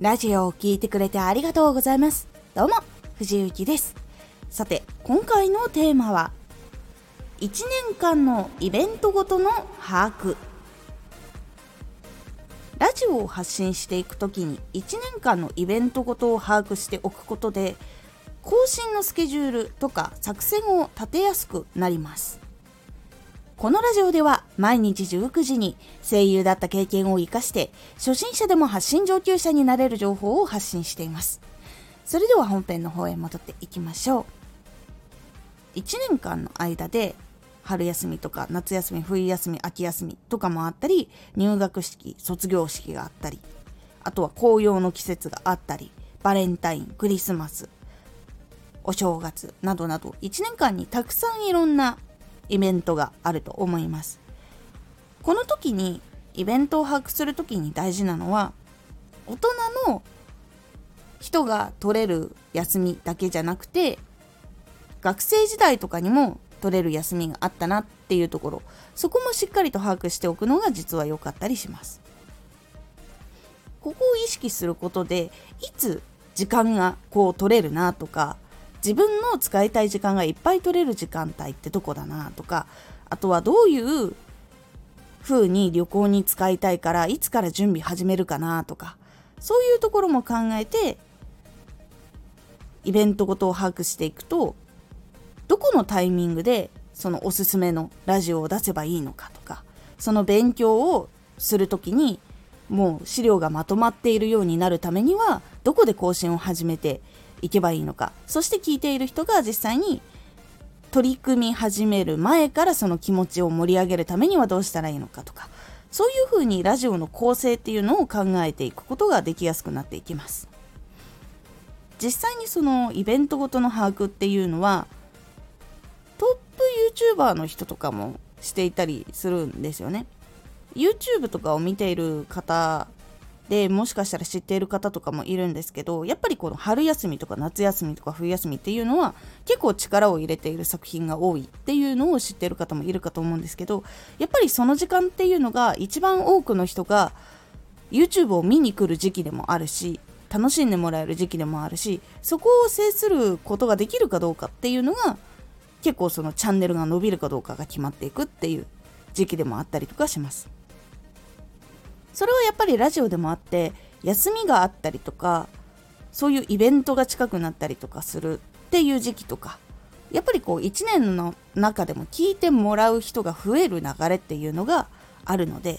ラジオを聴いてくれてありがとうございます。どうも、藤幸です。さて、今回のテーマは、1年間のイベントごとの把握。ラジオを発信していくときに1年間のイベントごとを把握しておくことで、更新のスケジュールとか作戦を立てやすくなります。このラジオでは毎日19時に声優だった経験を活かして初心者でも発信上級者になれる情報を発信しています。それでは本編の方へ戻っていきましょう。1年間の間で春休みとか夏休み、冬休み、秋休みとかもあったり、入学式、卒業式があったり、あとは紅葉の季節があったり、バレンタイン、クリスマス、お正月などなど1年間にたくさんいろんなイベントがあると思います。この時にイベントを把握する時に大事なのは大人の人が取れる休みだけじゃなくて学生時代とかにも取れる休みがあったなっていうところ。そこもしっかりと把握しておくのが実は良かったりします。ここを意識することでいつ時間がこう取れるなとか自分の使いたい時間がいっぱい取れる時間帯ってどこだなとかあとはどういう風に旅行に使いたいからいつから準備始めるかなとかそういうところも考えてイベントごとを把握していくとどこのタイミングでそのおすすめのラジオを出せばいいのかとかその勉強をする時にもう資料がまとまっているようになるためにはどこで更新を始めていけばいいのか。そして聞いている人が実際に取り組み始める前からその気持ちを盛り上げるためにはどうしたらいいのかとか。そういうふうにラジオの構成っていうのを考えていくことができやすくなっていきます。実際にそのイベントごとの把握っていうのはトップ YouTuber の人とかもしていたりするんですよね。YouTube とかを見ている方でもしかしたら知っている方とかもいるんですけどやっぱりこの春休みとか夏休みとか冬休みっていうのは結構力を入れている作品が多いっていうのを知っている方もいるかと思うんですけどやっぱりその時間っていうのが一番多くの人が YouTube を見に来る時期でもあるし楽しんでもらえる時期でもあるしそこを制することができるかどうかっていうのが結構そのチャンネルが伸びるかどうかが決まっていくっていう時期でもあったりとかします。それはやっぱりラジオでもあって休みがあったりとかそういうイベントが近くなったりとかするっていう時期とかやっぱりこう1年の中でも聞いてもらう人が増える流れっていうのがあるので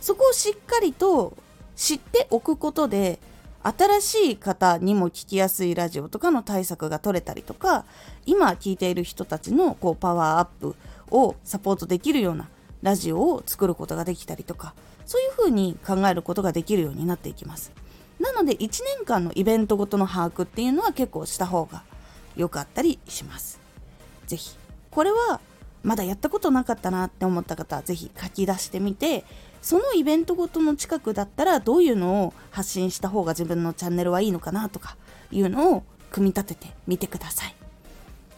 そこをしっかりと知っておくことで新しい方にも聞きやすいラジオとかの対策が取れたりとか今聞いている人たちのこうパワーアップをサポートできるようなラジオを作ることができたりとかそういうふうに考えることができるようになっていきます。なので1年間のイベントごとの把握っていうのは結構した方が良かったりします。是非これはまだやったことなかったなって思った方は是非書き出してみてそのイベントごとの近くだったらどういうのを発信した方が自分のチャンネルはいいのかなとかいうのを組み立ててみてください。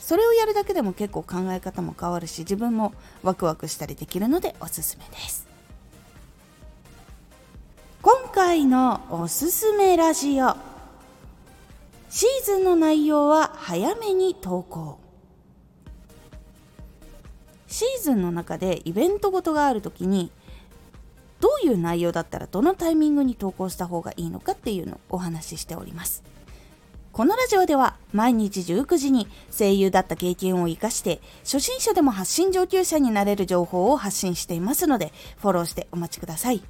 それをやるだけでも結構考え方も変わるし自分もワクワクしたりできるのでおすすめです。今回のおすすめラジオ。シーズンの内容は早めに投稿。シーズンの中でイベントごとがある時にどういう内容だったらどのタイミングに投稿した方がいいのかっていうのをお話ししております。このラジオでは毎日19時に声優だった経験を活かして初心者でも発信上級者になれる情報を発信していますのでフォローしてお待ちください。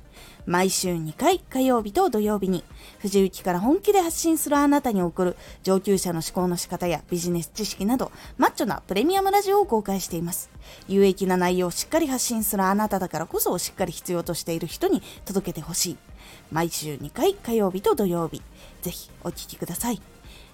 毎週2回火曜日と土曜日に藤雪から本気で発信するあなたに送る上級者の思考の仕方やビジネス知識などマッチョなプレミアムラジオを公開しています。有益な内容をしっかり発信するあなただからこそしっかり必要としている人に届けてほしい。毎週2回火曜日と土曜日。ぜひお聴きください。